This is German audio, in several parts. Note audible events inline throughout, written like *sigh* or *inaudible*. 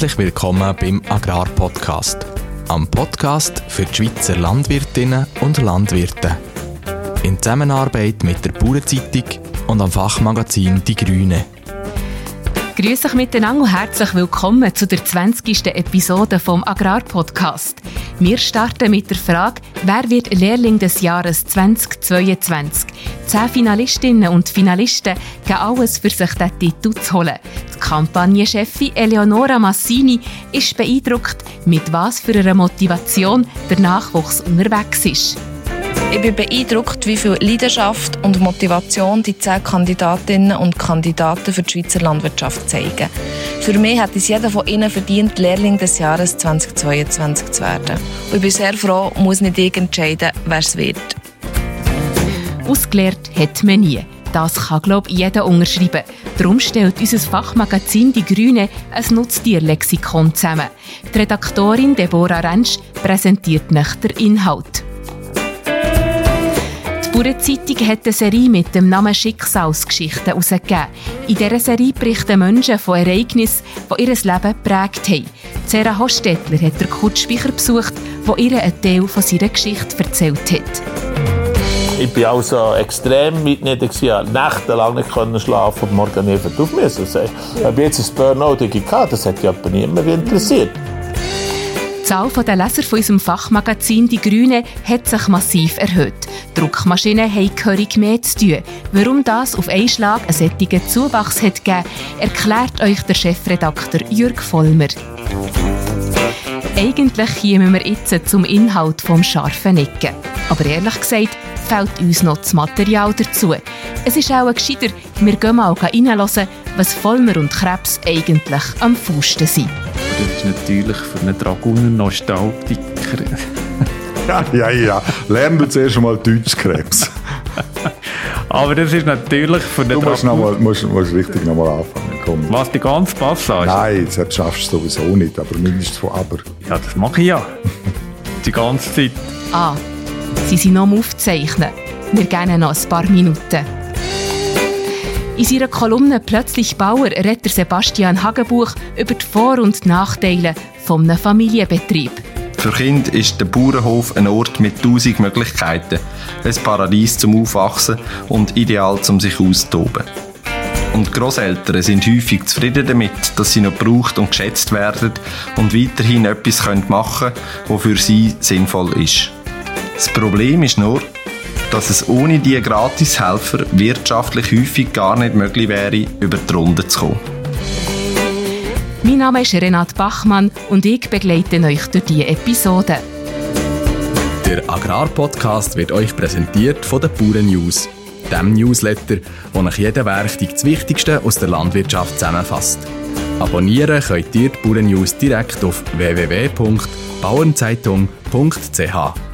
Herzlich willkommen beim Agrarpodcast. Am Podcast für die Schweizer Landwirtinnen und Landwirte. In Zusammenarbeit mit der Bauernzeitung und am Fachmagazin Die Grüne. Grüß euch miteinander und herzlich willkommen zu der 20. Episode vom Agrarpodcast. Wir starten mit der Frage, wer wird Lehrling des Jahres 2022? Zehn Finalistinnen und Finalisten geben alles für sich den Titel zu holen. Die Kampagnenchefin Eleonora Massini ist beeindruckt, mit was für einer Motivation der Nachwuchs unterwegs ist. Ich bin beeindruckt, wie viel Leidenschaft und Motivation die zehn Kandidatinnen und Kandidaten für die Schweizer Landwirtschaft zeigen. Für mich hat es jeder von ihnen verdient, Lehrling des Jahres 2022 zu werden. Und ich bin sehr froh, muss nicht ich entscheiden, wer es wird. Ausgelehrt hat man nie. Das kann, glaube ich, jeder unterschreiben. Darum stellt unser Fachmagazin Die Grüne ein Nutztierlexikon zusammen. Die Redaktorin Deborah Rentsch präsentiert nach der Inhalt. Die Bauernzeitung hat eine Serie mit dem Namen Schicksalsgeschichten herausgegeben. In dieser Serie berichten Menschen von Ereignissen, die ihr Leben geprägt haben. Sarah Hostetler hat den Kurt Speicher besucht, der ihr einen Teil von seiner Geschichte erzählt hat. Ich war also extrem mitnieder, nächtelang nicht schlafen und morgen einfach auf müssen. Ob jetzt ein Burnout hatte, das hat ja niemand interessiert. Die Zahl der Leser von unserem Fachmagazin Die Grüne hat sich massiv erhöht. Druckmaschinen haben gehörig mehr zu tun. Warum das auf einen Schlag einen solchen Zuwachs hat gegeben, erklärt euch der Chefredakteur Jürg Vollmer. Eigentlich kommen wir jetzt zum Inhalt vom scharfen Ecken. Aber ehrlich gesagt fehlt uns noch das Material dazu. Es ist auch gescheiter, wir gehen mal reinhören, was Vollmer und Krebs eigentlich am Fusten sind. Das ist natürlich für einen Dragoner Nostalgiker. *laughs* ja, ja, ja. Lernen wir zuerst einmal Deutschkrebs. Aber das ist natürlich für den Du musst, noch mal, musst, musst richtig nochmal anfangen. Komm. Was, die ganze Passage? Nein, das schaffst du sowieso nicht, aber mindestens von aber. Ja, das mache ich ja. *laughs* die ganze Zeit. Ah, sie sind noch am Aufzeichnen. Wir gehen noch ein paar Minuten. In seiner Kolumne «Plötzlich Bauer» redet Sebastian Hagenbuch über die Vor- und Nachteile eines Familienbetriebs. Für Kinder ist der Bauernhof ein Ort mit tausend Möglichkeiten. Ein Paradies zum Aufwachsen und ideal zum sich austoben. Und Großeltern sind häufig zufrieden damit, dass sie noch gebraucht und geschätzt werden und weiterhin etwas machen können, was für sie sinnvoll ist. Das Problem ist nur, dass es ohne diese Gratishelfer wirtschaftlich häufig gar nicht möglich wäre, über die Runde zu kommen. Mein Name ist Renat Bachmann und ich begleite euch durch diese Episode. Der Agrarpodcast wird euch präsentiert von den Bauern News, dem Newsletter, wo nach jeder Werktung das Wichtigste aus der Landwirtschaft zusammenfasst. Abonnieren könnt ihr die Bauern News direkt auf www.bauernzeitung.ch.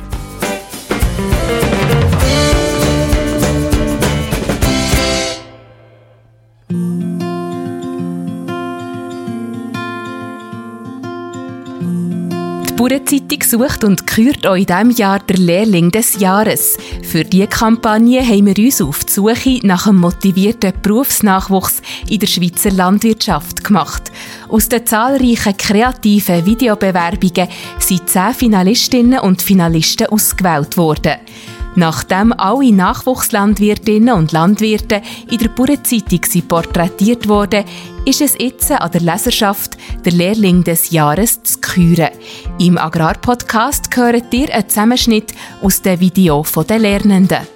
Bauernzeitung sucht und kürt euch in diesem Jahr der Lehrling des Jahres. Für diese Kampagne haben wir uns auf die Suche nach einem motivierten Berufsnachwuchs in der Schweizer Landwirtschaft gemacht. Aus den zahlreichen kreativen Videobewerbungen sind zehn Finalistinnen und Finalisten ausgewählt worden. Nachdem alle Nachwuchslandwirtinnen und Landwirte in der Bauernzeitung porträtiert wurden, ist es jetzt an der Leserschaft, der Lehrling des Jahres zu küren. Im Agrarpodcast hört ihr einen Zusammenschnitt aus dem Video der Lernenden.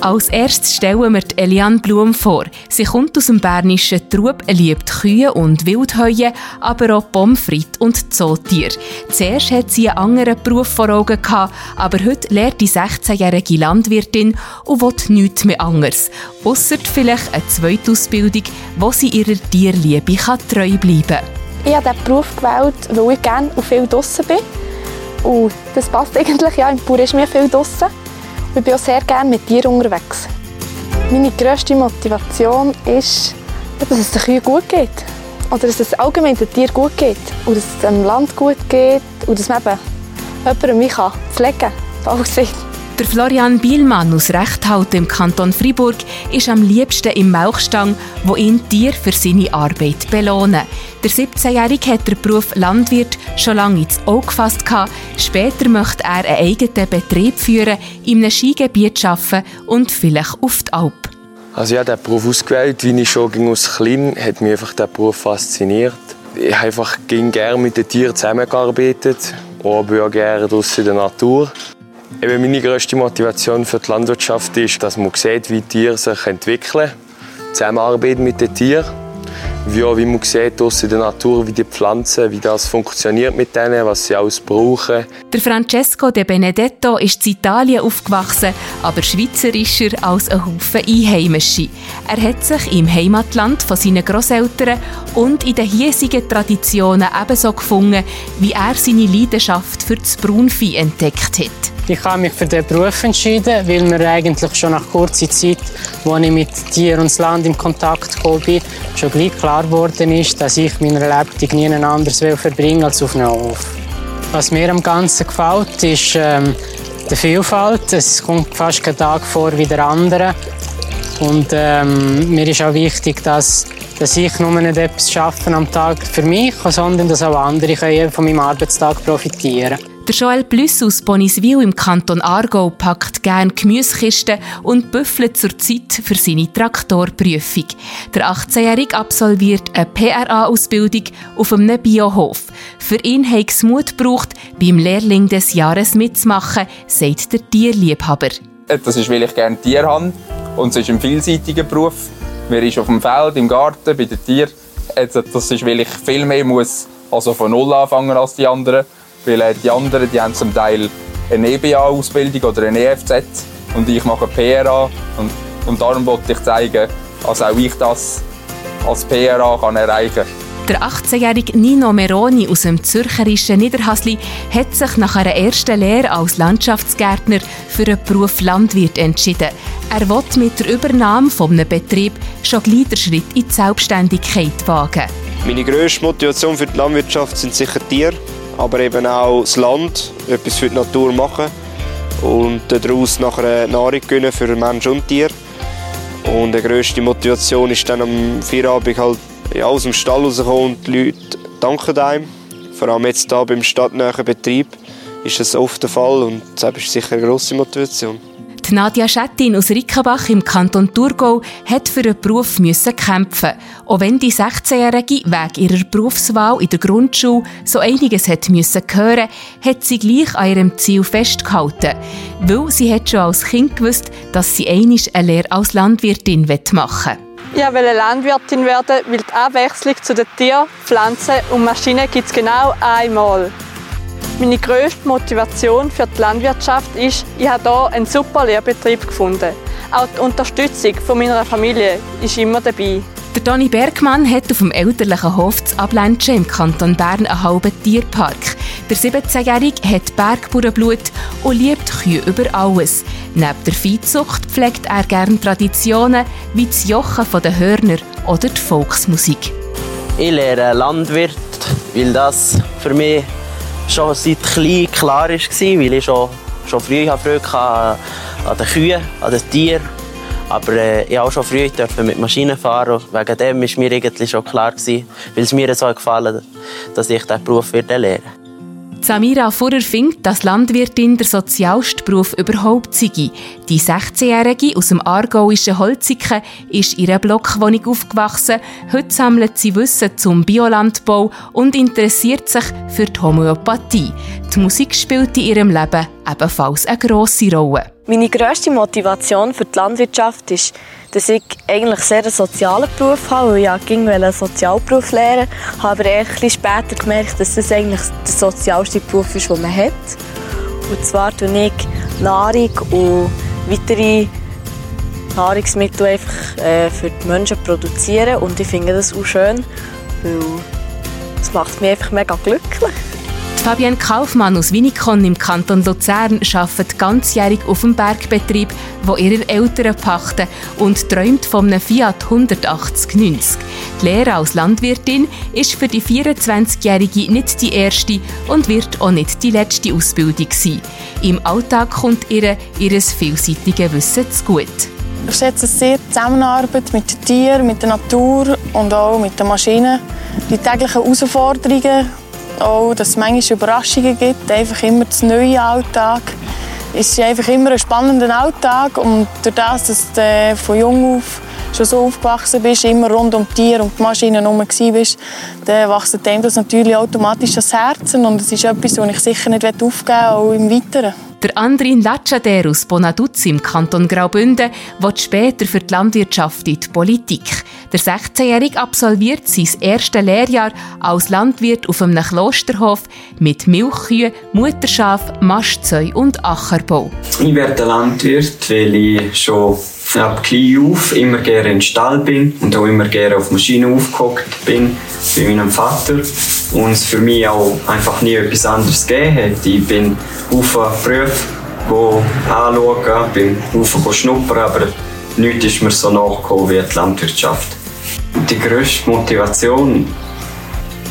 Als erstes stellen wir Eliane Blum vor. Sie kommt aus dem bernischen Trub, liebt Kühe und Wildheue, aber auch Pommes frites und Zootiere. Zuerst hat sie einen anderen Beruf vor Augen gehabt, aber heute lehrt die 16-jährige Landwirtin und will nichts mehr anderes. Ausser vielleicht eine zweite Ausbildung, wo sie ihrer Tierliebe treu bleiben kann. Ich habe diesen Beruf gewählt, weil ich gerne und viel draußen bin. Und das passt *laughs* eigentlich, ja, im Bauer ist mir viel draußen. Ich bin auch sehr gerne mit Tieren unterwegs. Meine grösste Motivation ist, dass es den Kühen gut geht. Oder dass es allgemein den Tieren gut geht. Und dass es dem Land gut geht. Und dass man eben jemanden mich pflegen kann. Der Florian Bielmann aus Rechthaut im Kanton Fribourg ist am liebsten im Mauchstang, wo ihn Tier für seine Arbeit belohnen. Der 17-Jährige hat den Beruf Landwirt schon lange ins Auge gefasst. Später möchte er einen eigenen Betrieb führen, in einem Skigebiet arbeiten und vielleicht auf die Alp. Also ich habe diesen Beruf ausgewählt, wie ich schon aus klein hat mich einfach der Beruf fasziniert. Ich habe einfach gerne mit den Tieren zusammengearbeitet, aber auch gerne in der Natur. Eben meine grösste Motivation für die Landwirtschaft ist, dass man sieht, wie Tiere sich entwickeln, zusammenarbeiten mit den Tieren. Wie, auch, wie man sieht in der Natur, wie die Pflanzen, wie das funktioniert mit denen, was sie alles brauchen. Der Francesco de Benedetto ist in Italien aufgewachsen, aber schweizerischer als ein Haufen Einheimische. Er hat sich im Heimatland von seinen Großeltern und in den hiesigen Traditionen ebenso gefunden, wie er seine Leidenschaft für das Braunvieh entdeckt hat. Ich habe mich für den Beruf entschieden, weil mir eigentlich schon nach kurzer Zeit, als ich mit Tier und Land in Kontakt gekommen bin, schon gleich klar geworden ist, dass ich meine Lebensweg nie anders verbringen als auf einem Hof. Was mir am Ganzen gefällt, ist ähm, die Vielfalt. Es kommt fast kein Tag vor wie der andere. Und ähm, mir ist auch wichtig, dass, dass ich nur nicht etwas schaffe am Tag für mich, sondern dass auch andere von meinem Arbeitstag profitieren können. Der Joel Plüss aus Boniswil im Kanton Aargau packt gerne Gemüsekisten und büffelt zur Zeit für seine Traktorprüfung. Der 18-Jährige absolviert eine PRA-Ausbildung auf einem Biohof. Für ihn hat es Mut gebraucht, beim Lehrling des Jahres mitzumachen, sagt der Tierliebhaber. Das ist, weil ich gerne Tiere habe und es ist ein vielseitiger Beruf. Man ist auf dem Feld, im Garten, bei den Tieren. Das ist, weil ich viel mehr muss, also von Null anfangen als die anderen weil die anderen die haben zum Teil eine EBA-Ausbildung oder eine EFZ und ich mache PRA. Und, und darum wollte ich zeigen, dass auch ich das als PRA kann erreichen kann. Der 18-jährige Nino Meroni aus dem zürcherischen Niederhasli hat sich nach einer ersten Lehre als Landschaftsgärtner für den Beruf Landwirt entschieden. Er will mit der Übernahme eines Betrieb schon gleich den Schritt in die Selbstständigkeit wagen. Meine grösste Motivation für die Landwirtschaft sind sicher Tiere aber eben auch das Land, etwas für die Natur machen und daraus nachher Nahrung gewinnen für Mensch und Tier. Und die grösste Motivation ist dann am Feierabend halt ja, aus dem Stall rauskommen und die Leute danken einem. Vor allem jetzt hier beim stadtnahen Betrieb ist das oft der Fall und das ist sicher eine grosse Motivation. Die Nadia Schettin aus Rickenbach im Kanton Thurgau hat für einen Beruf müssen kämpfen. Auch wenn die 16-Jährige wegen ihrer Berufswahl in der Grundschule so einiges hat müssen hören, hat sie gleich an ihrem Ziel festgehalten. Weil sie hat schon als Kind gewusst, dass sie einisch eine Lehre als Landwirtin machen will. Ich wollte Landwirtin werden, weil die Abwechslung zu den Tieren, Pflanzen und Maschinen gibt es genau einmal. Meine grösste Motivation für die Landwirtschaft ist, ich habe hier einen super Lehrbetrieb gefunden. Auch die Unterstützung von meiner Familie ist immer dabei. Der Donny Bergmann hat auf dem elterlichen Hof zu Ablentschen im Kanton Bern einen halben Tierpark. Der 17-Jährige hat Bergbauernblut und liebt Kühe über alles. Neben der Viehzucht pflegt er gerne Traditionen wie das Jochen der Hörner oder die Volksmusik. Ich lehre Landwirt, weil das für mich schon seit klein klar war, weil ich schon, schon früh Freude an den Kühen, an den Tieren. Aber äh, ich auch schon früh durfte mit Maschinen fahren. Wegen dem war mir eigentlich schon klar, gewesen, weil es mir so gefallen dass ich diesen Beruf lernen werde. Samira Furrer findet, dass Landwirtin der sozialste Beruf überhaupt sei. Die 16-Jährige aus dem aargauischen Holziken ist in einer Blockwohnung aufgewachsen. Heute sammelt sie Wissen zum Biolandbau und interessiert sich für die Homöopathie. Die Musik spielt in ihrem Leben ebenfalls eine grosse Rolle. Meine grösste Motivation für die Landwirtschaft ist, dass ich eigentlich sehr einen sozialen Beruf habe, weil ich ging einen Sozialberuf lernen habe, aber ein später gemerkt, dass das eigentlich der sozialste Beruf ist, den man hat. Und zwar tue ich Nahrung und weitere Nahrungsmittel einfach äh, für die Menschen produzieren und ich finde das auch schön, weil es macht mich einfach mega glücklich. Fabienne Kaufmann aus Winikon im Kanton Luzern arbeitet ganzjährig auf dem Bergbetrieb, wo ihre Eltern pachten und träumt von einem Fiat 18090. Die Lehre als Landwirtin ist für die 24-Jährige nicht die erste und wird auch nicht die letzte Ausbildung sein. Im Alltag kommt ihr ihres vielseitigen Wissen zu gut. Ich schätze sehr die Zusammenarbeit mit den Tieren, mit der Natur und auch mit den Maschinen. Die täglichen Herausforderungen, auch, dass es manchmal Überraschungen gibt, einfach immer das neue Alltag. Es ist einfach immer ein spannender Alltag und durch das, dass du von jung auf schon so aufgewachsen bist, immer rund um die Tiere und die Maschinen herum bist, dann wächst das natürlich automatisch das Herz und es ist etwas, das ich sicher nicht aufgeben will, auch im Weiteren. Der Andrin Latschader aus Bonaduz im Kanton Graubünden will später für die Landwirtschaft in die Politik. Der 16-Jährige absolviert sein erstes Lehrjahr als Landwirt auf einem Klosterhof mit Milchkühen, Mutterschaf, Mastzeu und Ackerbau. Ich werde Landwirt, weil ich schon ab klein auf immer gerne in den Stall bin und auch immer gerne auf Maschinen aufgehockt bin bei meinem Vater und es für mich auch einfach nie etwas anderes gegeben hat. Ich bin auf Berufe anschauen, bin auf schnuppern, aber nichts ist mir so nachgekommen wie die Landwirtschaft. Die grösste Motivation,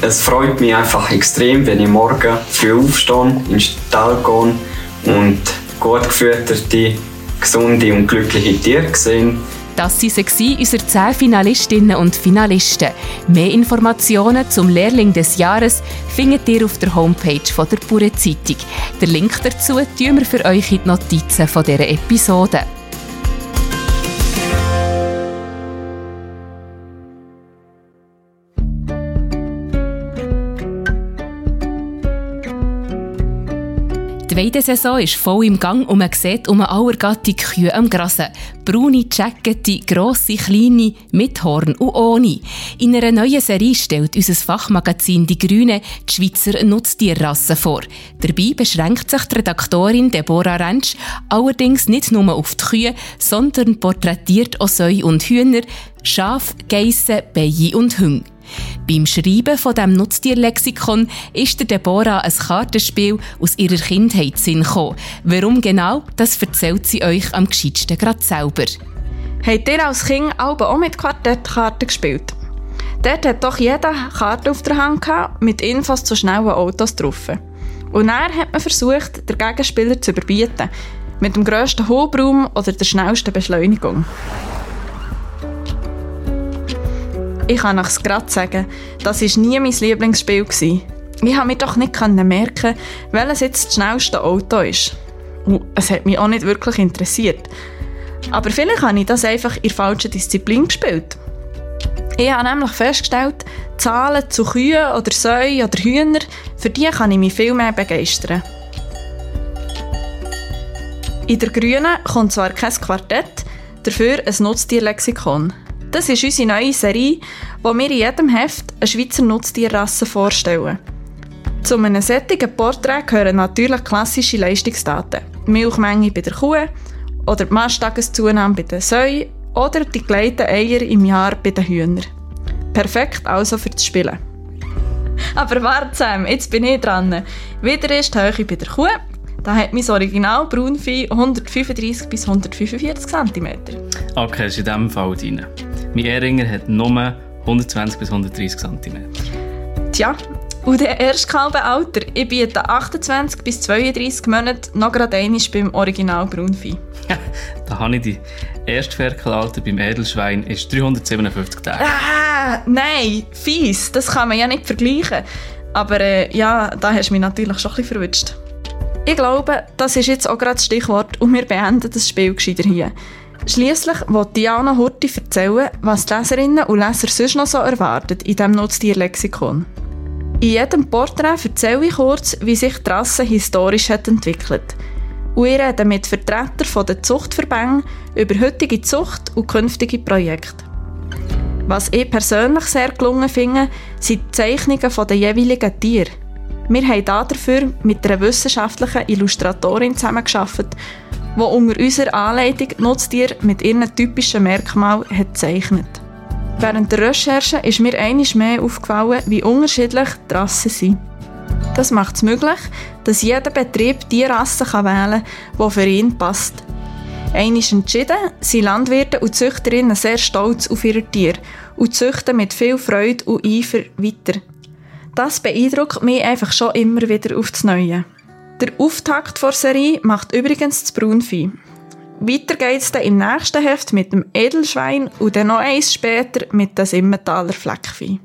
es freut mich einfach extrem, wenn ich morgen früh aufstehe, in den Stall gehe und gut gefütterte gesunde und glückliche Tiere gesehen. Das waren unsere zehn Finalistinnen und Finalisten. Mehr Informationen zum Lehrling des Jahres findet ihr auf der Homepage von der Pure Zeitung. Den Link dazu tun wir für euch in die Notizen dieser Episode. Die Weidesaison ist voll im Gang und man sieht um Gattung Kühe am Grasen. Braune, Jackette, grosse, kleine, mit Horn und ohne. In einer neuen Serie stellt unser Fachmagazin Die Grüne die Schweizer Nutztierrassen vor. Dabei beschränkt sich die Redaktorin Deborah Rentsch allerdings nicht nur auf die Kühe, sondern porträtiert auch Säue und Hühner, Schaf, Geissen, Bienen und Hunde. Beim Schreiben von dem Nutztierlexikon ist der Deborah ein Kartenspiel aus ihrer Kindheit Sinn gekommen. Warum genau, das erzählt sie euch am gescheitsten gerade selber. Habt ihr als Kind auch mit Quartettkarten gespielt? Dort hat doch jeder Karte auf der Hand gehabt, mit Infos zu schnellen Autos drauf. Und dann hat man versucht, den Gegenspieler zu überbieten. Mit dem grössten Hubraum oder der schnellsten Beschleunigung. Ich kann es gerade sagen, das war nie mein Lieblingsspiel. Gewesen. Ich konnte mir doch nicht merken, welches jetzt das schnellste Auto ist. Und es hat mich auch nicht wirklich interessiert. Aber vielleicht habe ich das einfach in falschen Disziplin gespielt. Ich habe nämlich festgestellt, Zahlen zu Kühen oder Säuen oder Hühner, für die kann ich mich viel mehr begeistern. In der Grünen kommt zwar kein Quartett, dafür ein Nutztierlexikon. Das ist unsere neue Serie, wo wir in jedem Heft eine Schweizer Nutztierrasse vorstellen. Zu einem sättigen Porträt gehören natürlich klassische Leistungsdaten. Die Milchmenge bei der Kuh oder die Masttageszunahme bei den Säuen oder die gelegten Eier im Jahr bei den Hühnern. Perfekt also für das Spielen. Aber warte Sam, jetzt bin ich dran. Wieder ist die Höhe bei der Kuh da hat mein Original Braunvieh 135 bis 145 cm. Okay, ist in diesem Fall drin. Mein Ehringer hat nur 120 bis 130 cm. Tja, und der erste Alter. Ich biete 28 bis 32 Monate noch gerade einmal beim Original Braunvieh. *laughs* da habe ich die erste Ferkelalter beim Edelschwein ist 357 Tage. Ah, nein, fies. Das kann man ja nicht vergleichen. Aber äh, ja, da hast du mich natürlich schon ein bisschen verwünscht. Ich glaube, das ist jetzt auch gerade das Stichwort und wir beenden das Spiel gescheiter hier. Schliesslich will Diana Hurti erzählen, was die Leserinnen und Leser sonst noch so erwartet in diesem Nutztierlexikon. In jedem Porträt erzähle ich kurz, wie sich die Rasse historisch hat entwickelt. Und ich rede mit Vertretern der Zuchtverbände über heutige Zucht und künftige Projekte. Was ich persönlich sehr gelungen finde, sind die Zeichnungen der jeweiligen Tiere. Wir haben dafür mit einer wissenschaftlichen Illustratorin zusammengearbeitet, die unter unserer Anleitung Nutztiere mit ihren typischen Merkmalen hat gezeichnet Während der Recherche ist mir einiges mehr aufgefallen, wie unterschiedlich die Rassen sind. Das macht es möglich, dass jeder Betrieb die Rasse kann wählen kann, die für ihn passt. Einisch entschieden sind Landwirte und Züchterinnen sehr stolz auf ihre Tiere und züchten mit viel Freude und Eifer weiter. Das beeindruckt mich einfach schon immer wieder aufs Neue. Der Auftakt der Serie macht übrigens das Braunvieh. Weiter geht es dann im nächsten Heft mit dem Edelschwein und dann noch eins später mit dem Simmentaler Fleckvieh.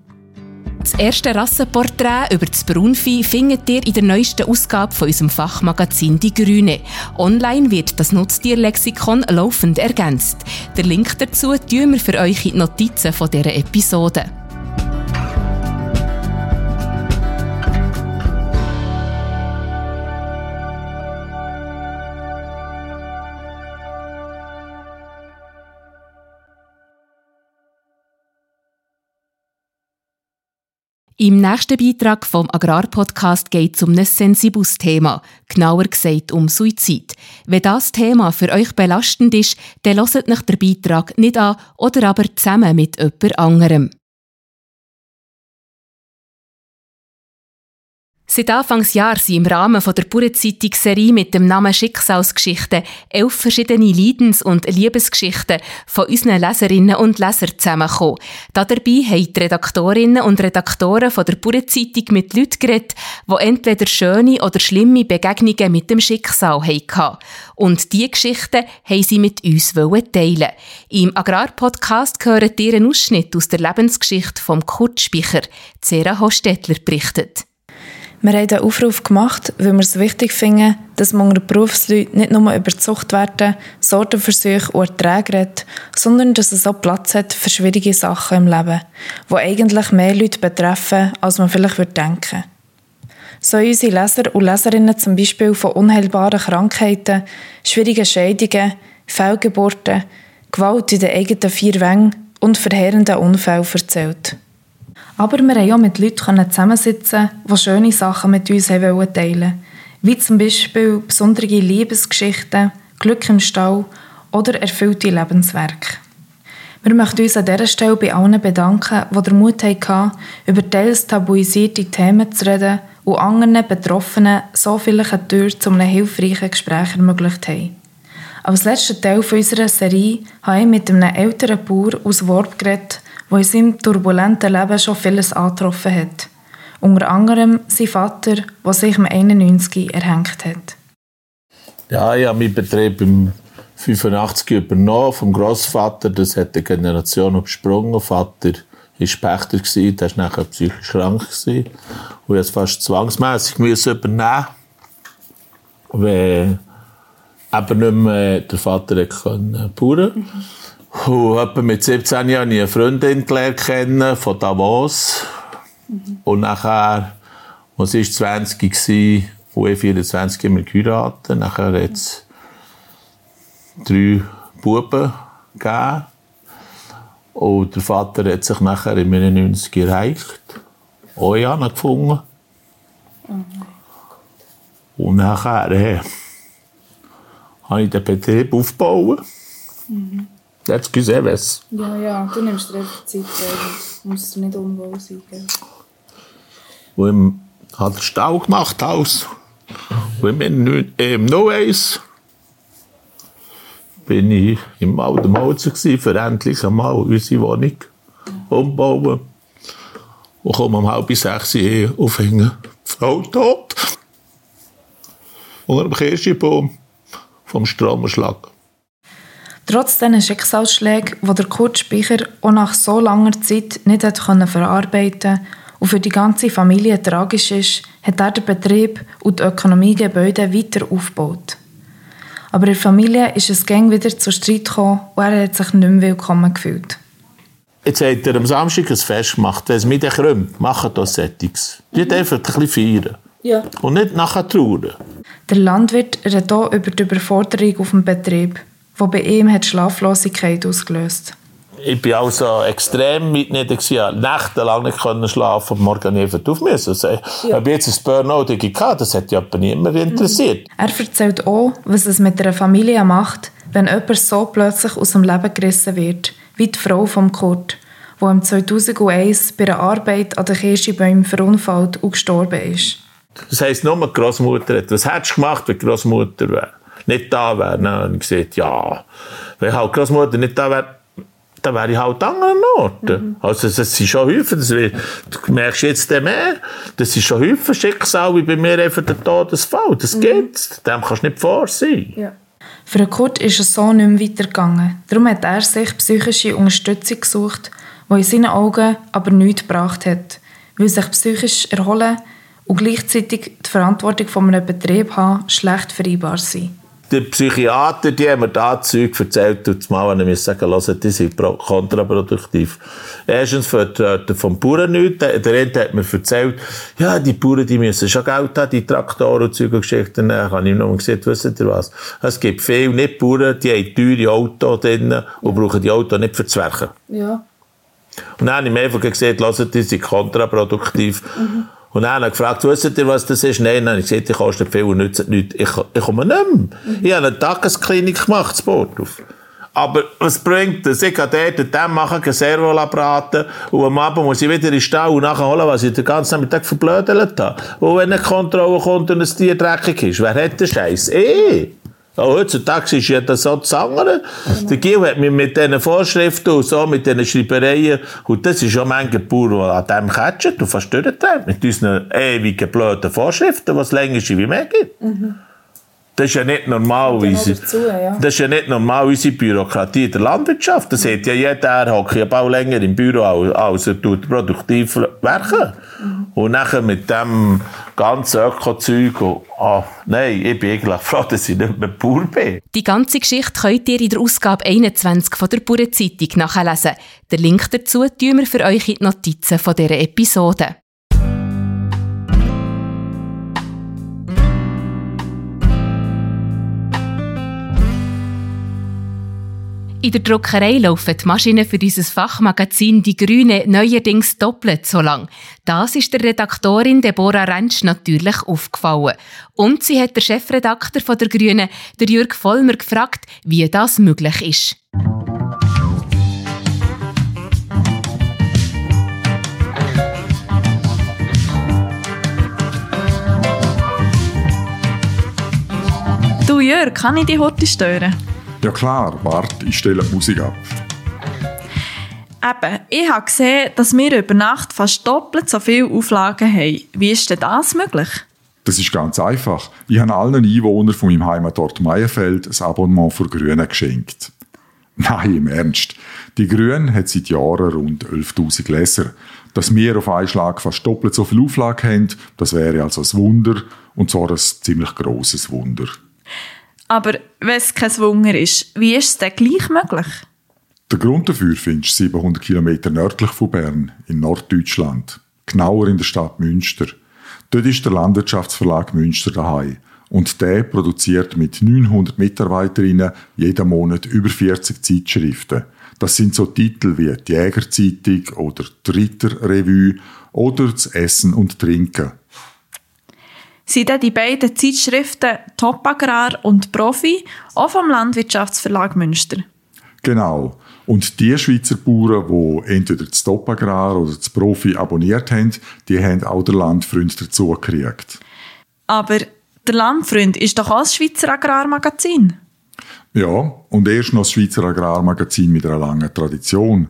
Das erste Rassenporträt über das Braunvieh findet ihr in der neuesten Ausgabe von unserem Fachmagazin Die Grüne. Online wird das Nutztierlexikon laufend ergänzt. Der Link dazu tun wir für euch in die Notizen dieser Episode. Im nächsten Beitrag vom Agrarpodcast geht es um ein sensibles Thema, genauer gesagt um Suizid. Wenn das Thema für euch belastend ist, dann hört nach der Beitrag nicht an oder aber zusammen mit jemand anderem. Seit Anfangsjahr sind im Rahmen der Bauernzeitungsserie mit dem Namen Schicksalsgeschichten elf verschiedene Leidens- und Liebesgeschichten von unseren Leserinnen und Lesern zusammengekommen. Dabei haben die Redaktorinnen und Redaktoren von der Bauernzeitung mit Leuten geredet, die entweder schöne oder schlimme Begegnungen mit dem Schicksal hatten. Und diese Geschichten haben sie mit uns teilen Im Agrarpodcast hören ihr einen Ausschnitt aus der Lebensgeschichte vom Kurt Speicher. Sarah Hostetler berichtet. Wir haben einen Aufruf gemacht, weil wir es wichtig finden, dass man unter Berufsleuten nicht nur über Zuchtwerte, Sortenversuche und Erträge redet, sondern dass es auch Platz hat für schwierige Sachen im Leben, die eigentlich mehr Leute betreffen, als man vielleicht würde denken so unsere Leser und Leserinnen zum Beispiel von unheilbaren Krankheiten, schwierigen Scheidungen, Fehlgeburten, Gewalt in den eigenen vier Wängen und verheerenden Unfällen erzählt. Aber wir konnten auch mit Leuten zusammensitzen, die schöne Sachen mit uns teilen wollten. Wie zum Beispiel besondere Liebesgeschichten, Glück im Stall oder erfüllte Lebenswerke. Wir möchten uns an dieser Stelle bei allen bedanken, die den Mut hatten, über teils tabuisierte Themen zu reden und anderen Betroffenen so viele Türen zu einem hilfreichen Gespräch ermöglicht haben. Als letzten Teil unserer Serie habe ich mit einem älteren Bauer aus Worb geredet, der in seinem turbulenten Leben schon vieles angetroffen hat. Unter anderem sein Vater, der sich im 91 erhängt hat. Ja, ich habe meinen Betrieb im 85 übernommen vom Großvater. Das hat eine Generation übersprungen. Vater war Pächter, der war nachher psychisch krank. Und musste fast zwangsmässig übernehmen, weil eben nicht mehr der Vater konnte. Mhm. Und etwa mit 17 Jahren habe ich eine Freundin kennen von Davos. Mhm. Und nachher, als ich 20 war, und ich 24 haben wir geheiratet. Nachher hat es drei Buben gegeben. Und der Vater hat sich nachher in 99 erreicht. Auch Jana gefunden. Mhm. Und nachher äh, habe ich den Betrieb aufgebaut. Mhm. Excusez, was? Ja, ja, du nimmst dir einfach Zeit, Du musst nicht unwohl sein. Gell? Und hat den Stau gemacht, Haus. Und im, im No Ace bin ich im alten Mauzer für endlich einmal unsere Wohnung umbauen. Und komme um halb sechs Uhr aufhängen. Frau tot. Unter dem Kirschbaum vom Stromerschlag. Trotz diesen Schicksalsschlägen, die der Kurt Speicher auch nach so langer Zeit nicht hat verarbeiten konnte und für die ganze Familie tragisch ist, hat er den Betrieb und die Ökonomiegebäude weiter aufgebaut. Aber in der Familie ist es gang wieder zu Streit gekommen und er hat sich nicht mehr willkommen gefühlt. Jetzt hat er am Samstag ein Fest gemacht. Das mit den Krümmen machen das Settings. Die mhm. dürfen ein bisschen feiern. Ja. Und nicht nachher trauern. Der Landwirt redet hier über die Überforderung auf dem Betrieb wo bei ihm hat Schlaflosigkeit ausgelöst. Ich war also extrem mitnieder. Ich nächtelang nicht schlafen und morgen einfach auf müssen. Also, ja. Ob jetzt ein Burnout hatte, das hat ja niemand interessiert. Er erzählt auch, was es mit einer Familie macht, wenn jemand so plötzlich aus dem Leben gerissen wird, wie die Frau von Kurt, die im 2001 bei einer Arbeit an den Kirschbäumen verunfallt und gestorben ist. Das heisst, nur die Großmutter hat, was hättest du gemacht, wenn die Großmutter wäre? Nicht da wäre. Dann habe ich gesagt, ja, wenn halt Großmutter nicht da wäre, dann wäre ich halt an anderen Orten. Mhm. Also, das sind schon Häufen, das du merkst jetzt mehr, das ist schon Häufen Schicksal, wie bei mir einfach der Todesfall. Das mhm. geht, dem kannst du nicht vorsehen. Ja. Für Kurt ist es so nicht mehr weitergegangen. Darum hat er sich psychische Unterstützung gesucht, die in seinen Augen aber nichts gebracht hat, weil sich psychisch erholen und gleichzeitig die Verantwortung von einem Betrieb haben schlecht vereinbar sind der Psychiater, die haben mir da Zeug erzählt, und mal, wenn ich sagen hören, die sind kontraproduktiv. Erstens für vom Bauern nichts. Der, der eine hat mir erzählt, ja, die Bauern, die müssen schon Geld haben, die Traktoren und Zeug und Geschichten. Dann habe ich noch gesagt, wisst ihr was? Es gibt viele Nicht-Bauern, die haben teure Autos drin und brauchen die Autos nicht für Zwerge. Ja. Und dann habe ich mir einfach gesagt, hört, die sind kontraproduktiv. Mhm. Und dann habe ich gefragt, wisst ihr, was das ist? Nein, habe ich gesagt, ich kostet viel und nützt nichts. Ich, ich komme nicht mehr. Ich habe eine Tagesklinik gemacht, das Porthof. Aber was bringt das? Ich kann dort und dem machen, ein Servo braten und am Abend muss ich wieder in den Stall und nachher holen, was ich den ganzen Nachmittag verblödelt habe. Und wenn eine Kontrolle kommt und ein Tier dreckig ist, wer hat den Scheiß? Eh! Auch heutzutage ist ja das so das andere. Mhm. Der Gil hat mich mit diesen Vorschriften und so, mit diesen Schreibereien, und das ist schon manche Bauer, die an dem catchen, du fast durchdrehen, mit unseren ewigen blöden Vorschriften, was länger ist wie mehr gibt. Mhm. Das ist ja nicht normal, unsere, dazu, ja. das ist ja nicht normal unsere Bürokratie der Landwirtschaft. Das hat ja jeder, er hockt ja bald länger im Büro, als, als er tut produktiv werken. Mhm. Und nachher mit dem ganzen Öko-Zeug, oh, nein, ich bin eigentlich froh, dass ich nicht mehr Bauer bin. Die ganze Geschichte könnt ihr in der Ausgabe 21 von der Bauernzeitung nachlesen. Den Link dazu tun wir für euch in die Notizen von dieser Episode. In der Druckerei laufen die Maschinen für dieses Fachmagazin Die Grüne neuerdings doppelt so lang. Das ist der Redaktorin Deborah Rentsch natürlich aufgefallen. Und sie hat der Chefredakteur von der Grüne, der Jürg Vollmer, gefragt, wie das möglich ist. Du Jörg, kann ich dich heute stören? Ja klar, warte, ich stelle die Musik ab. Eben, ich habe gesehen, dass wir über Nacht fast doppelt so viele Auflagen haben. Wie ist denn das möglich? Das ist ganz einfach. Ich habe allen Einwohnern von meinem Heimatort Meierfeld ein Abonnement für Grüne geschenkt. Nein, im Ernst. Die Grüne hat seit Jahren rund 11.000 Leser. Dass wir auf einen Schlag fast doppelt so viel Auflage haben, das wäre also ein Wunder. Und zwar ein ziemlich grosses Wunder. Aber wenn es kein Wunder ist, wie ist es denn gleich möglich? Der Grund dafür findest du 700 Kilometer nördlich von Bern, in Norddeutschland. Genauer in der Stadt Münster. Dort ist der Landwirtschaftsverlag Münster daheim. Und der produziert mit 900 Mitarbeiterinnen jeden Monat über 40 Zeitschriften. Das sind so Titel wie die Jägerzeitung oder die Ritterrevue oder das Essen und Trinken sind dann die beiden Zeitschriften Top Agrar und Profi auch vom Landwirtschaftsverlag Münster. Genau. Und die Schweizer Bauern, die entweder das Top Agrar oder das Profi abonniert haben, die haben auch den Landfreund dazu gekriegt. Aber der Landfreund ist doch auch ein Schweizer Agrarmagazin. Ja, und erst noch das Schweizer Agrarmagazin mit einer langen Tradition.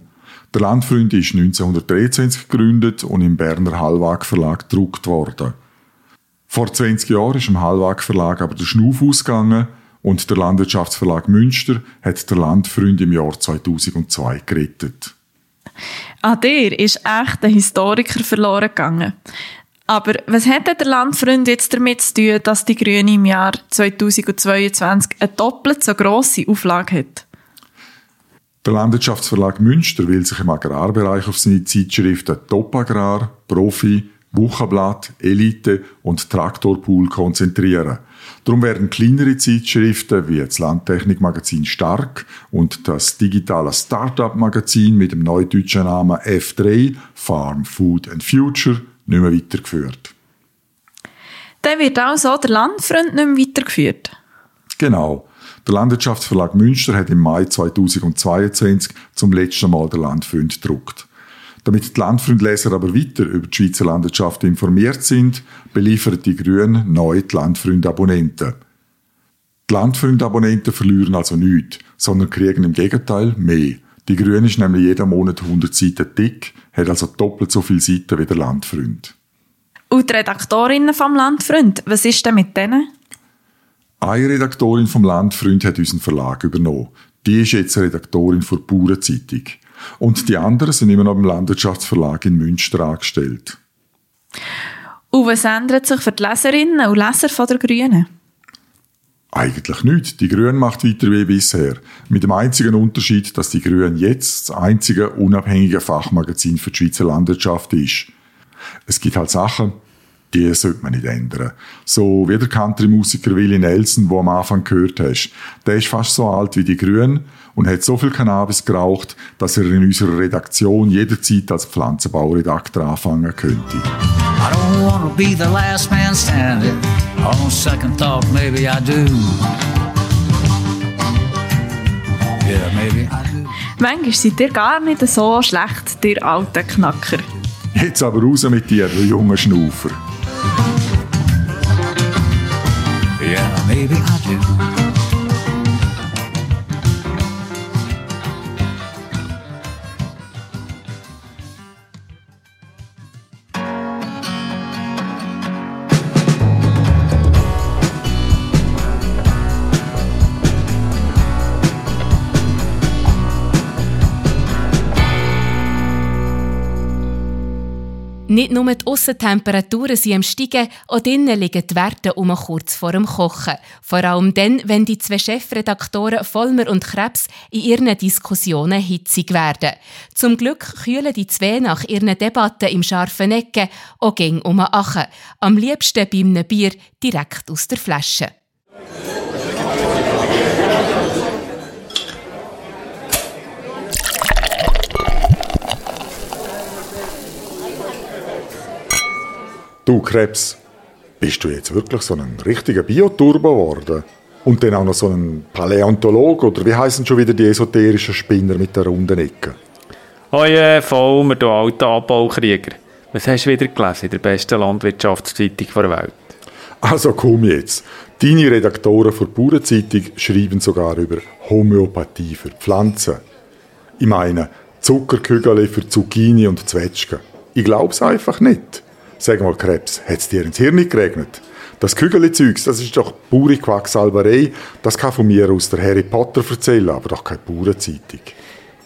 Der Landfreund ist 1923 gegründet und im Berner Hallwag Verlag gedruckt worden. Vor 20 Jahren ist im Hallwag Verlag aber der Schnuff ausgegangen und der Landwirtschaftsverlag Münster hat der Landfreund im Jahr 2002 gerettet. An dir ist echt ein Historiker verloren gegangen. Aber was hat der Landfreund jetzt damit zu tun, dass die Grüne im Jahr 2022 eine doppelt so grosse Auflage hat? Der Landwirtschaftsverlag Münster will sich im Agrarbereich auf seine Zeitschriften Top Agrar, Profi, Wochenblatt, Elite und Traktorpool konzentrieren. Darum werden kleinere Zeitschriften wie das Landtechnikmagazin Stark und das digitale Startup-Magazin mit dem neudeutschen Namen F3 Farm, Food and Future nicht mehr weitergeführt. Dann wird also der Landfreund nicht mehr weitergeführt? Genau. Der Landwirtschaftsverlag Münster hat im Mai 2022 zum letzten Mal den Landfreund gedruckt. Damit die Landfreundleser aber weiter über die Schweizer Landwirtschaft informiert sind, beliefern die Grünen neu die Landfreund-Abonnenten. Die Landfreund-Abonnenten verlieren also nichts, sondern kriegen im Gegenteil mehr. Die Grüne ist nämlich jeden Monat 100 Seiten dick, hat also doppelt so viele Seiten wie der Landfreund. Und die Redaktorinnen vom Landfreund, was ist denn mit denen? Eine Redaktorin vom Landfreund hat unseren Verlag übernommen. Die ist jetzt Redaktorin für die Bauernzeitung. Und die anderen sind immer noch im Landwirtschaftsverlag in Münster angestellt. Und was ändert sich für die Leserinnen und Leser von der Grünen? Eigentlich nichts. Die Grünen macht weiter wie bisher. Mit dem einzigen Unterschied, dass die Grünen jetzt das einzige unabhängige Fachmagazin für die Schweizer Landwirtschaft ist. Es gibt halt Sachen, die sollte man nicht ändern. So wie der Country-Musiker Willie Nelson, wo am Anfang gehört hast. Der ist fast so alt wie die Grünen und hat so viel Cannabis geraucht, dass er in unserer Redaktion jederzeit als Pflanzenbauredakteur anfangen könnte. I don't wanna be the last man standing. On second thought, maybe I do. Yeah, maybe I do. Manchmal seid ihr gar nicht so schlecht, ihr alten Knacker. Jetzt aber raus mit dir, du junger Schnaufer. Yeah, maybe I do. Nicht nur die Aussentemperaturen sind am Steigen, auch drinnen liegen die Werte um kurz vor dem Kochen. Vor allem dann, wenn die zwei Chefredaktoren Vollmer und Krebs in ihren Diskussionen hitzig werden. Zum Glück kühlen die zwei nach ihren Debatten im scharfen Ecken auch gegen um Achen. Am liebsten bei einem Bier direkt aus der Flasche. Du Krebs, bist du jetzt wirklich so ein richtiger Bioturbo geworden? Und dann auch noch so ein Paläontolog oder wie heißen schon wieder die esoterischen Spinner mit der runden Ecke? Oje, Vollmer, du alter Abbaukrieger. Was hast du wieder gelesen in der besten Landwirtschaftszeitung der Welt? Also komm jetzt. Deine Redaktoren für die Bauernzeitung schreiben sogar über Homöopathie für Pflanzen. Ich meine, Zuckerkügel für Zucchini und Zwetschgen. Ich glaub's einfach nicht. Sag mal, Krebs, hat's dir ins Hirn geregnet? Das Kügeli-Zeugs, das ist doch pure Quacksalberei. Das kann von mir aus der Harry Potter erzählen, aber doch keine Bauernzeitung.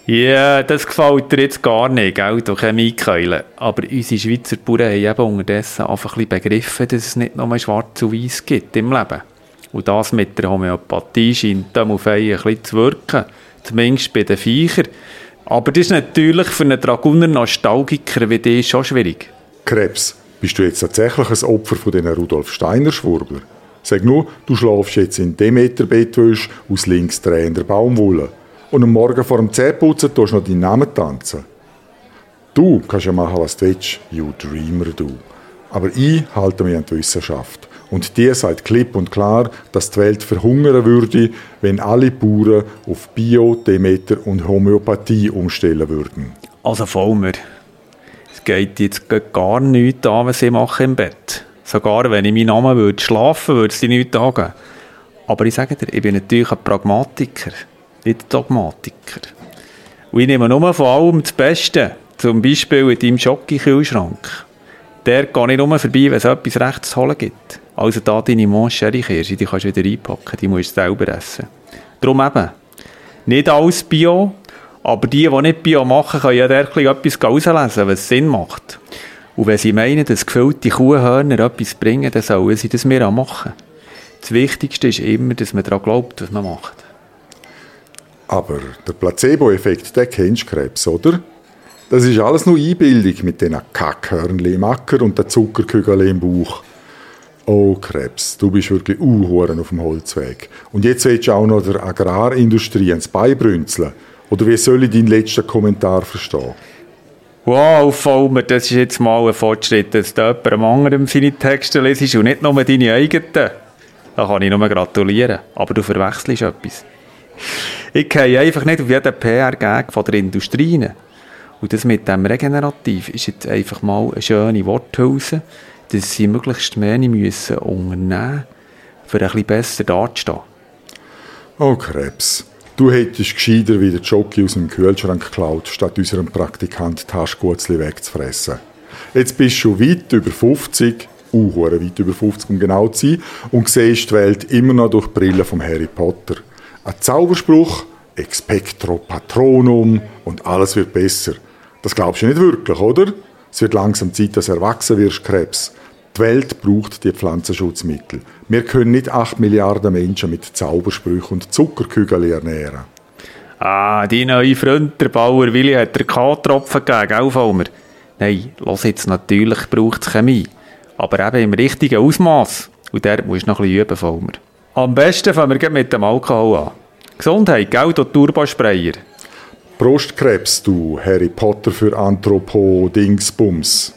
Ja, yeah, das gefällt dir jetzt gar nicht, gell, du Chemiekeulen. Aber unsere Schweizer Bauern haben eben unterdessen einfach ein bisschen begriffen, dass es nicht nur schwarz und weiß gibt im Leben. Und das mit der Homöopathie scheint dem auf einen ein bisschen zu wirken. Zumindest bei den Viechern. Aber das ist natürlich für einen Draguner-Nostalgiker wie dich schon schwierig. Krebs, bist du jetzt tatsächlich ein Opfer von diesen Rudolf Steiner Schwurbler? Sag nur, du schlafst jetzt in Demeter-Bettwäsche aus links drehender Baumwolle. Und am Morgen vor dem Zähneputzen tust du noch deinen Namen tanzen. Du kannst ja machen, was du willst, you dreamer, du. Aber ich halte mich an die Wissenschaft. Und die sagt klipp und klar, dass die Welt verhungern würde, wenn alle Bauern auf Bio, Demeter und Homöopathie umstellen würden. Also Vollmer, es geht jetzt gar nichts an, was ich mache im Bett. Sogar wenn ich meinen Namen würde schlafen würde, es dir nichts angehen. Aber ich sage dir, ich bin natürlich ein Pragmatiker, nicht ein Dogmatiker. Und ich nehme nur von allem das Beste. Zum Beispiel in deinem Schocke-Kühlschrank. Der gehe ich nur vorbei, wenn es etwas rechts zu holen gibt. Also da deine Moncherry-Kirsche, die kannst du wieder einpacken, die musst du selber essen. Darum eben, nicht alles Bio, aber die, die nicht Bio machen, können ja da etwas herauslesen, was Sinn macht. Und wenn sie meinen, dass gefüllte Kuhhörner etwas bringen, dann sollen sie das mir auch machen. Das Wichtigste ist immer, dass man daran glaubt, was man macht. Aber der Placebo-Effekt, den kennst du Krebs, oder? Das ist alles nur Einbildung mit den Kackhörnchen im Acker und den Zuckerkügeln im Bauch. Oh Krebs, du bist wirklich Uhuren auf dem Holzweg. Und jetzt willst du auch noch der Agrarindustrie ins Bein brünzeln. Oder wie soll ich deinen letzten Kommentar verstehen? Wow, Vollmer, das ist jetzt mal ein Fortschritt, dass du jemandem anderen seine Texte lesest und nicht nur deine eigenen. Da kann ich nur gratulieren. Aber du verwechselst etwas. Ich gehe einfach nicht auf jeden PR-Gag von der Industrie. Und das mit dem Regenerativ ist jetzt einfach mal eine schöne Worthülse, dass sie möglichst mehr müssen unternehmen für ein bisschen besser dazustehen. Oh Krebs, du hättest gescheiter wie der Jockey aus dem Kühlschrank geklaut, statt unserem Praktikant Taschgutzli wegzufressen. Jetzt bist du schon weit über 50, uh, weit über 50 um genau zu sein, und siehst die Welt immer noch durch die Brille von Harry Potter. Ein Zauberspruch, Expectro Patronum und alles wird besser. Das glaubst du nicht wirklich, oder? Es wird langsam Zeit, dass du erwachsen wirst, Krebs. Die Welt braucht die Pflanzenschutzmittel. Wir können nicht 8 Milliarden Menschen mit Zaubersprüchen und Zuckerkügeln ernähren. Ah, die neue Freund, der Bauer Willi, hat der K-Tropfen gegeben, gell, Falmer? Nein, los jetzt, natürlich braucht es Chemie. Aber eben im richtigen Ausmaß. Und der musst du noch ein bisschen üben, Falmer. Am besten fangen wir mit dem Alkohol an. Gesundheit, gell, du Turbosprayer. Brustkrebs, du Harry Potter für Anthropo-Dingsbums.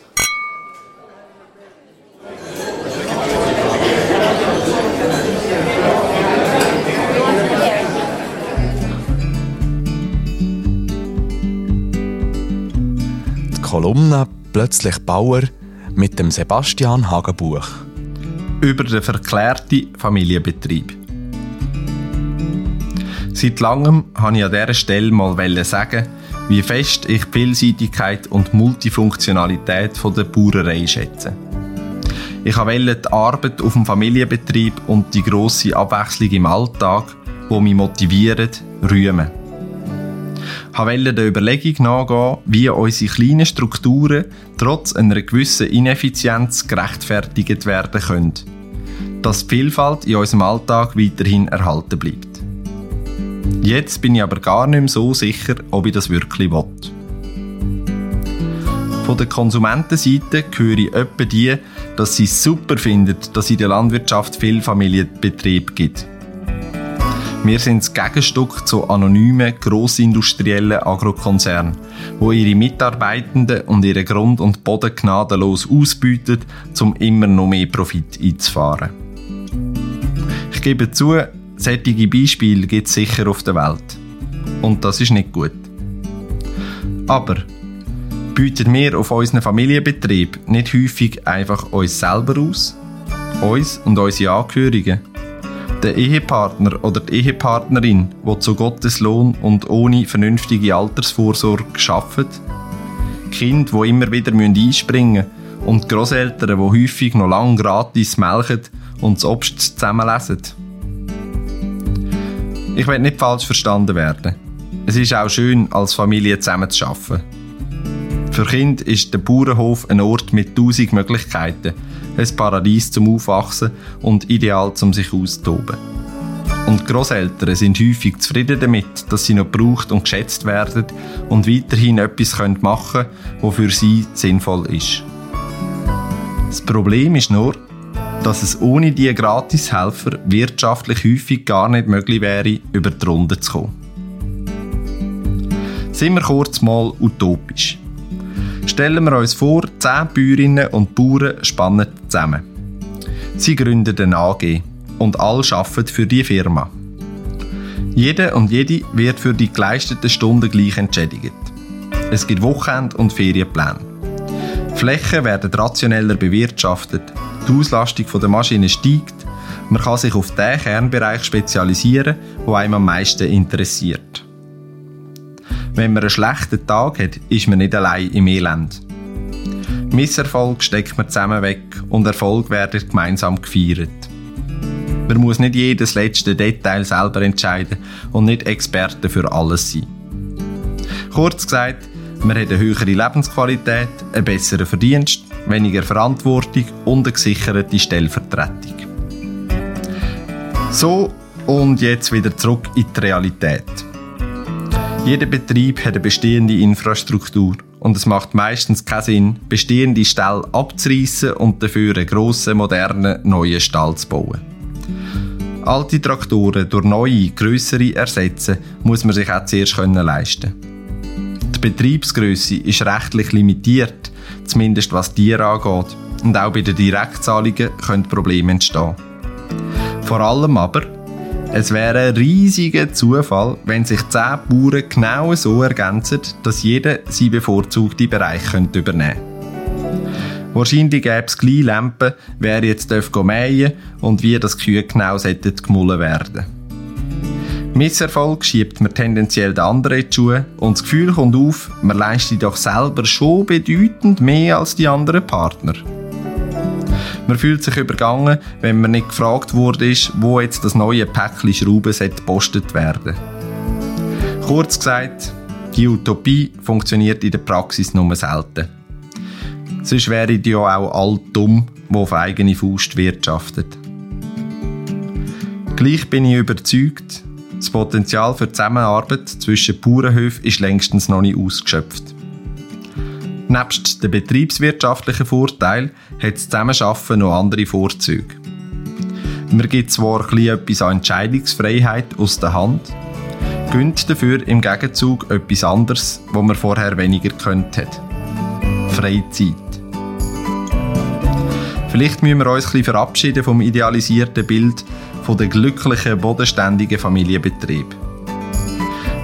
Kolumne «Plötzlich Bauer» mit dem Sebastian Hagenbuch. Über den verklärten Familienbetrieb. Seit langem wollte ich an dieser Stelle mal sagen, wie fest ich die Vielseitigkeit und Multifunktionalität der Bauerei schätze. Ich wollte die Arbeit auf dem Familienbetrieb und die grosse Abwechslung im Alltag, die mich motivieren, rühmen. Wollte der Überlegung nachgehen, wie unsere kleinen Strukturen trotz einer gewissen Ineffizienz gerechtfertigt werden können. Dass die Vielfalt in unserem Alltag weiterhin erhalten bleibt. Jetzt bin ich aber gar nicht mehr so sicher, ob ich das wirklich will. Von der Konsumentenseite höre ich etwa die, dass sie es super finden, dass in der Landwirtschaft viel Familienbetrieb gibt. Wir sind das Gegenstück zu anonymen, grossindustriellen Agrokonzernen, wo ihre Mitarbeitenden und ihren Grund und Boden gnadenlos ausbieten, um immer noch mehr Profit einzufahren. Ich gebe zu, solche Beispiele gibt es sicher auf der Welt. Und das ist nicht gut. Aber bieten wir auf unseren Familienbetrieb nicht häufig einfach uns selber aus? Uns und unsere Angehörigen? Der Ehepartner oder die Ehepartnerin, die zu Gottes Lohn und ohne vernünftige Altersvorsorge arbeiten? Kinder, die immer wieder einspringen müssen und Großeltern, die häufig noch lange gratis melken und das Obst zusammenlesen? Ich will nicht falsch verstanden werden. Es ist auch schön, als Familie zusammen zu arbeiten. Für Kinder ist der Bauernhof ein Ort mit tausend Möglichkeiten, ein Paradies zum Aufwachsen und ideal zum sich austoben. Und Großeltern sind häufig zufrieden damit, dass sie noch gebraucht und geschätzt werden und weiterhin etwas machen können, was für sie sinnvoll ist. Das Problem ist nur, dass es ohne diese Gratishelfer wirtschaftlich häufig gar nicht möglich wäre, über die Runde zu kommen. Sind wir kurz mal utopisch. Stellen wir uns vor, zehn Bäuerinnen und Bauern spannen zusammen. Sie gründen eine AG und alle arbeiten für die Firma. Jeder und jede wird für die geleisteten Stunden gleich entschädigt. Es gibt Wochenend- und Ferienpläne. Flächen werden rationeller bewirtschaftet, die Auslastung der Maschine steigt, man kann sich auf den Kernbereich spezialisieren, der einem am meisten interessiert. Wenn man einen schlechten Tag hat, ist man nicht allein im Elend. Misserfolg steckt man zusammen weg und Erfolg werden gemeinsam gefeiert. Man muss nicht jedes letzte Detail selber entscheiden und nicht Experte für alles sein. Kurz gesagt, man hat eine höhere Lebensqualität, einen besseren Verdienst, weniger Verantwortung und eine gesicherte Stellvertretung. So und jetzt wieder zurück in die Realität. Jeder Betrieb hat eine bestehende Infrastruktur und es macht meistens keinen Sinn, bestehende Ställe abzureißen und dafür einen grossen, modernen, neuen Stall zu bauen. Alte Traktoren durch neue, grössere ersetzen, muss man sich auch zuerst leisten Die Betriebsgröße ist rechtlich limitiert, zumindest was Tiere angeht, und auch bei den Direktzahlungen können Probleme entstehen. Vor allem aber, Es wäre ein riesiger Zufall, wenn sich zehn Bauern genau so ergänzen, dass jeder seinen bevorzugten Bereich könnte übernehmen könnte. Wahrscheinlich gäbe es gleich Lampen, wer jetzt mähen und wie das Kühe genau gemullen werden. Misserfolg schiebt man tendenziell den anderen in die Schuhe und das Gefühl kommt auf, man leistet doch selber schon bedeutend mehr als die anderen Partner. Man fühlt sich übergangen, wenn man nicht gefragt wurde, wo jetzt das neue Päckchen Schrauben gepostet werden Kurz gesagt, die Utopie funktioniert in der Praxis nur selten. Sonst wäre die ja auch all dumm, die auf eigene Faust wirtschaftet. Gleich bin ich überzeugt, das Potenzial für Zusammenarbeit zwischen Bauernhöfen ist längstens noch nicht ausgeschöpft. Nebst den betriebswirtschaftlichen Vorteilen hat das Zusammenarbeiten noch andere Vorzüge. Man gibt zwar etwas an Entscheidungsfreiheit aus der Hand, gönnt dafür im Gegenzug etwas anderes, wo man vorher weniger könnt hat. Freizeit. Vielleicht müssen wir uns ein bisschen verabschieden vom idealisierten Bild von der glücklichen, bodenständigen Familienbetrieb.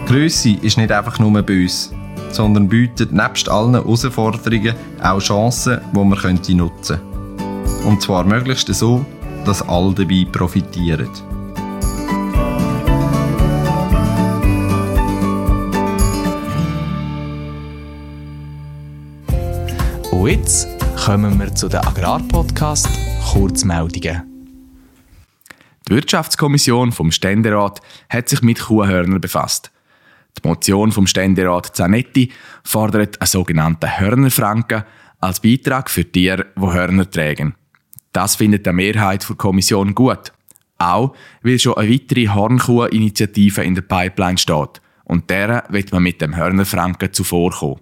Grösse ist nicht einfach nur böse sondern bietet nebst allen Herausforderungen auch Chancen, die man könnte nutzen könnte. Und zwar möglichst so, dass alle dabei profitieren. Und jetzt kommen wir zu den Agrarpodcast Kurzmeldungen. Die Wirtschaftskommission vom Ständerat hat sich mit Kuhhörnern befasst. Die Motion vom Ständerat Zanetti fordert einen sogenannten Hörnerfranken als Beitrag für Tiere, die Hörner tragen. Das findet die Mehrheit der Kommission gut. Auch, weil schon eine weitere Hornkuh-Initiative in der Pipeline steht. Und deren wird man mit dem Hörnerfranken zuvorkommen.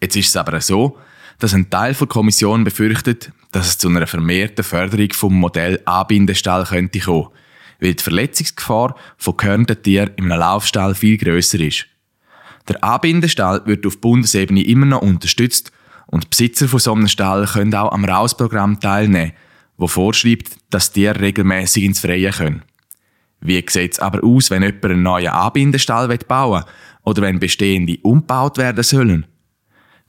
Jetzt ist es aber so, dass ein Teil der Kommission befürchtet, dass es zu einer vermehrten Förderung vom Modell Anbindestall könnte kommen weil die Verletzungsgefahr von gehörnten Tieren einem Laufstall viel grösser ist. Der Anbindestall wird auf Bundesebene immer noch unterstützt und Besitzer von so einem Stall können auch am Rausprogramm teilnehmen, wo vorschreibt, dass Tiere regelmäßig ins Freie können. Wie sieht es aber aus, wenn jemand einen neuen Anbindestall bauen will oder wenn bestehende umgebaut werden sollen?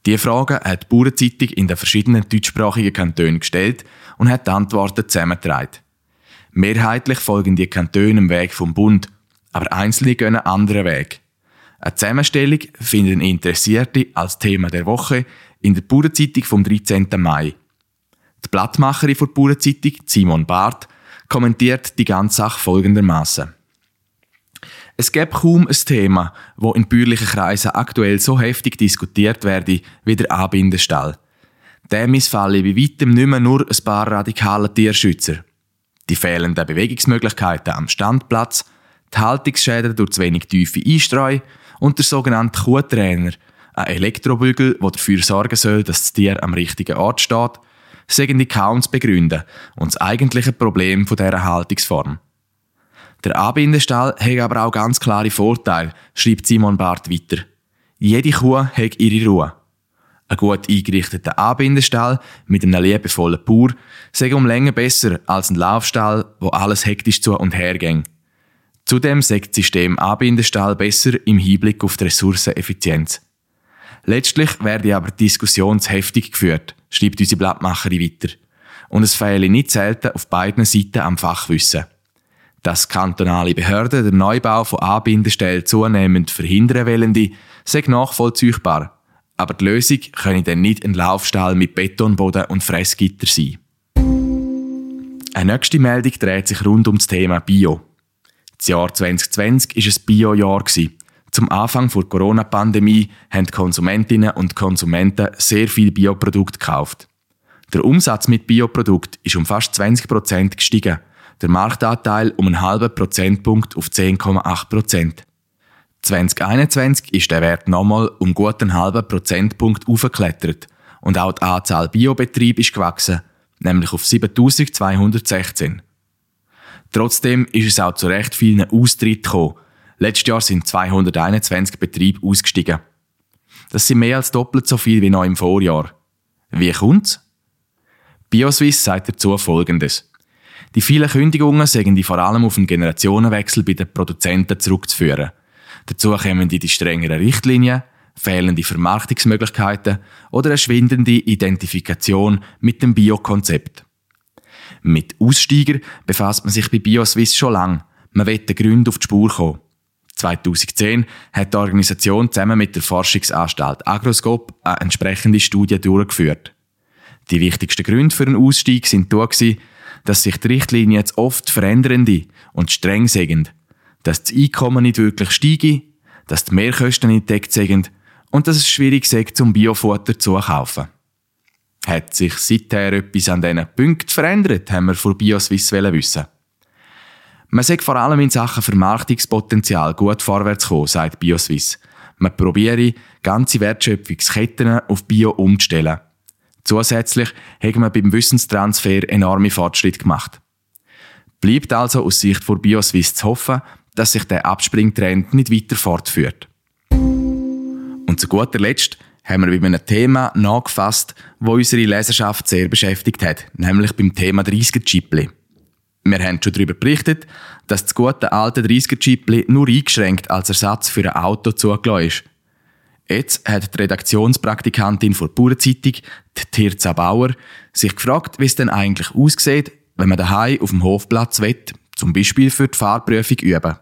Diese Frage hat die Bauernzeitung in den verschiedenen deutschsprachigen Kantonen gestellt und hat die Antworten zusammengetragen. Mehrheitlich folgen die Kantone dem Weg vom Bund, aber einzelne gehen einen anderen Weg. Eine Zusammenstellung finden Interessierte als Thema der Woche in der Bauernzeitung vom 13. Mai. Die Blattmacherin der Bauernzeitung, Simon Barth, kommentiert die ganze Sache folgendermaßen: Es gibt kaum ein Thema, wo in bäuerlichen Kreisen aktuell so heftig diskutiert werde wie der Anbindestall. Dem missfalle bei weitem nicht mehr nur ein paar radikale Tierschützer die fehlenden Bewegungsmöglichkeiten am Standplatz, die Haltungsschäden durch zu wenig tiefe Einstreu und der sogenannte Kuhtrainer, ein Elektrobügel, der dafür sorgen soll, dass das Tier am richtigen Ort steht, sagen die kaum zu begründen und das eigentliche Problem dieser Haltungsform. Der Anbindestall hat aber auch ganz klare Vorteile, schreibt Simon Barth weiter. Jede Kuh hat ihre Ruhe. Ein gut eingerichteter Anbindestall mit einem liebevollen Bauer sei um Länge besser als ein Laufstall, wo alles hektisch zu und her ging. Zudem sagt das System Anbindestall besser im Hinblick auf die Ressourceneffizienz. Letztlich werde aber die Diskussion zu heftig geführt, schreibt unsere Blattmacherin weiter. Und es fehle nicht selten auf beiden Seiten am Fachwissen. Dass kantonale Behörden den Neubau von Anbindestellen zunehmend verhindern wollen, sei nachvollziehbar aber die Lösung könne dann nicht ein Laufstall mit Betonboden und Fressgitter sein. Eine nächste Meldung dreht sich rund um das Thema Bio. Das Jahr 2020 war ein Bio-Jahr. Zum Anfang der Corona-Pandemie haben die Konsumentinnen und Konsumenten sehr viel Bioprodukte gekauft. Der Umsatz mit Bioprodukten ist um fast 20 Prozent gestiegen, der Marktanteil um einen halben Prozentpunkt auf 10,8 Prozent. 2021 ist der Wert nochmal um gut einen halben Prozentpunkt aufgeklettert und auch die Anzahl Biobetriebe ist gewachsen, nämlich auf 7216. Trotzdem ist es auch zu recht vielen Austritten gekommen. Letztes Jahr sind 221 Betriebe ausgestiegen. Das sind mehr als doppelt so viel wie noch im Vorjahr. Wie kommt's? BioSwiss sagt dazu Folgendes. Die vielen Kündigungen sind die vor allem auf einen Generationenwechsel bei den Produzenten zurückzuführen. Dazu kommen die, die strengeren Richtlinien, fehlende Vermarktungsmöglichkeiten oder eine schwindende Identifikation mit dem Biokonzept. Mit Aussteiger befasst man sich bei BioSwiss schon lange. Man will den Gründen auf die Spur kommen. 2010 hat die Organisation zusammen mit der Forschungsanstalt Agroscope eine entsprechende Studie durchgeführt. Die wichtigsten Gründe für einen Ausstieg sind da dass sich die Richtlinien jetzt oft veränderende und streng sind, dass das Einkommen nicht wirklich steige, dass die Mehrkosten nicht deckt sind und dass es schwierig ist, zum Biofutter zu kaufen. Hat sich seither etwas an diesen Punkten verändert, haben wir von BioSwiss wissen. Man sagt vor allem in Sachen Vermarktungspotenzial gut vorwärts kommen, sagt BioSwiss. Man probiere, ganze Wertschöpfungsketten auf Bio umzustellen. Zusätzlich hat man beim Wissenstransfer enorme Fortschritte gemacht. Bleibt also aus Sicht von BioSwiss zu hoffen, dass sich der Abspringtrend nicht weiter fortführt. Und zu guter Letzt haben wir bei einem Thema nachgefasst, wo unsere Leserschaft sehr beschäftigt hat, nämlich beim Thema 30er-Chipli. Wir haben schon darüber berichtet, dass das gute alte 30er-Chipli nur eingeschränkt als Ersatz für ein Auto zugelassen ist. Jetzt hat die Redaktionspraktikantin der Bauernzeitung, die Tirza Bauer, sich gefragt, wie es denn eigentlich aussieht, wenn man daheim auf dem Hofplatz will, zum Beispiel für die Fahrprüfung üben.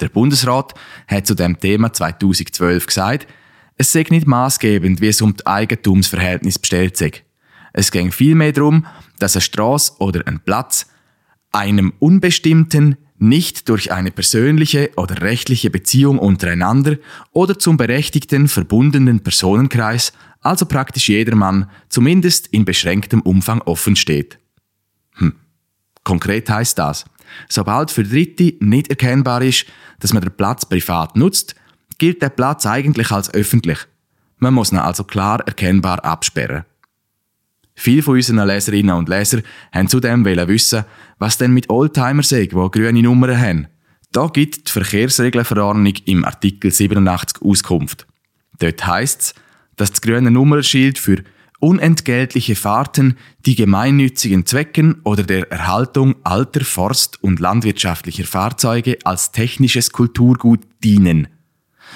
Der Bundesrat hat zu dem Thema 2012 gesagt, es sei nicht maßgebend, wie es um das Eigentumsverhältnis bestellt sei. Es ging vielmehr darum, dass eine Straße oder ein Platz einem unbestimmten, nicht durch eine persönliche oder rechtliche Beziehung untereinander oder zum berechtigten verbundenen Personenkreis, also praktisch jedermann, zumindest in beschränktem Umfang offen steht. Hm. Konkret heißt das, sobald für Dritte nicht erkennbar ist, dass man den Platz privat nutzt, gilt der Platz eigentlich als öffentlich. Man muss ihn also klar erkennbar absperren. Viele von unseren Leserinnen und Lesern haben zudem wissen, was denn mit Oldtimer sei, die grüne Nummern haben. Da gibt die Verkehrsregelverordnung im Artikel 87 Auskunft. Dort heisst es, dass das grüne Nummernschild für unentgeltliche Fahrten, die gemeinnützigen Zwecken oder der Erhaltung alter Forst- und landwirtschaftlicher Fahrzeuge als technisches Kulturgut dienen.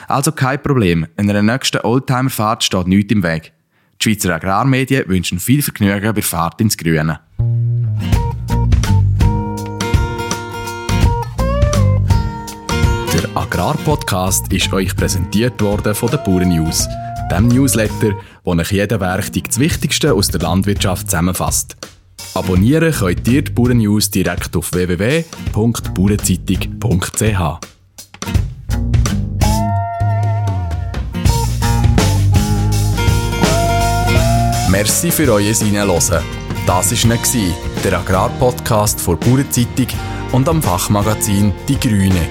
Also kein Problem, in einer nächsten Oldtimerfahrt steht nichts im Weg. Die Schweizer Agrarmedien wünschen viel Vergnügen bei Fahrt ins Grüne. Der Agrarpodcast ist euch präsentiert worden von der Bauern News, dem Newsletter, wo euch jeden Werktag das Wichtigste aus der Landwirtschaft zusammenfasst. Abonnieren könnt ihr die Bauern News direkt auf www.bauernzeitung.ch. Merci für euer Hineinhören. Das war der Agrarpodcast vor Bauernzeitung und am Fachmagazin Die Grüne.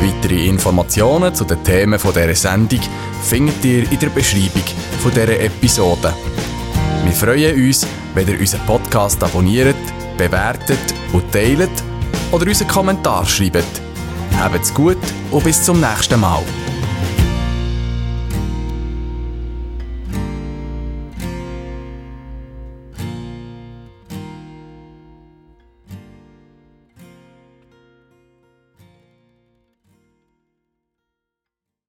Weitere Informationen zu den Themen dieser Sendung findet ihr in der Beschreibung dieser Episode. Wir freuen uns, wenn ihr unseren Podcast abonniert, bewertet und teilt oder unseren Kommentar schreibt. Habt's gut und bis zum nächsten Mal.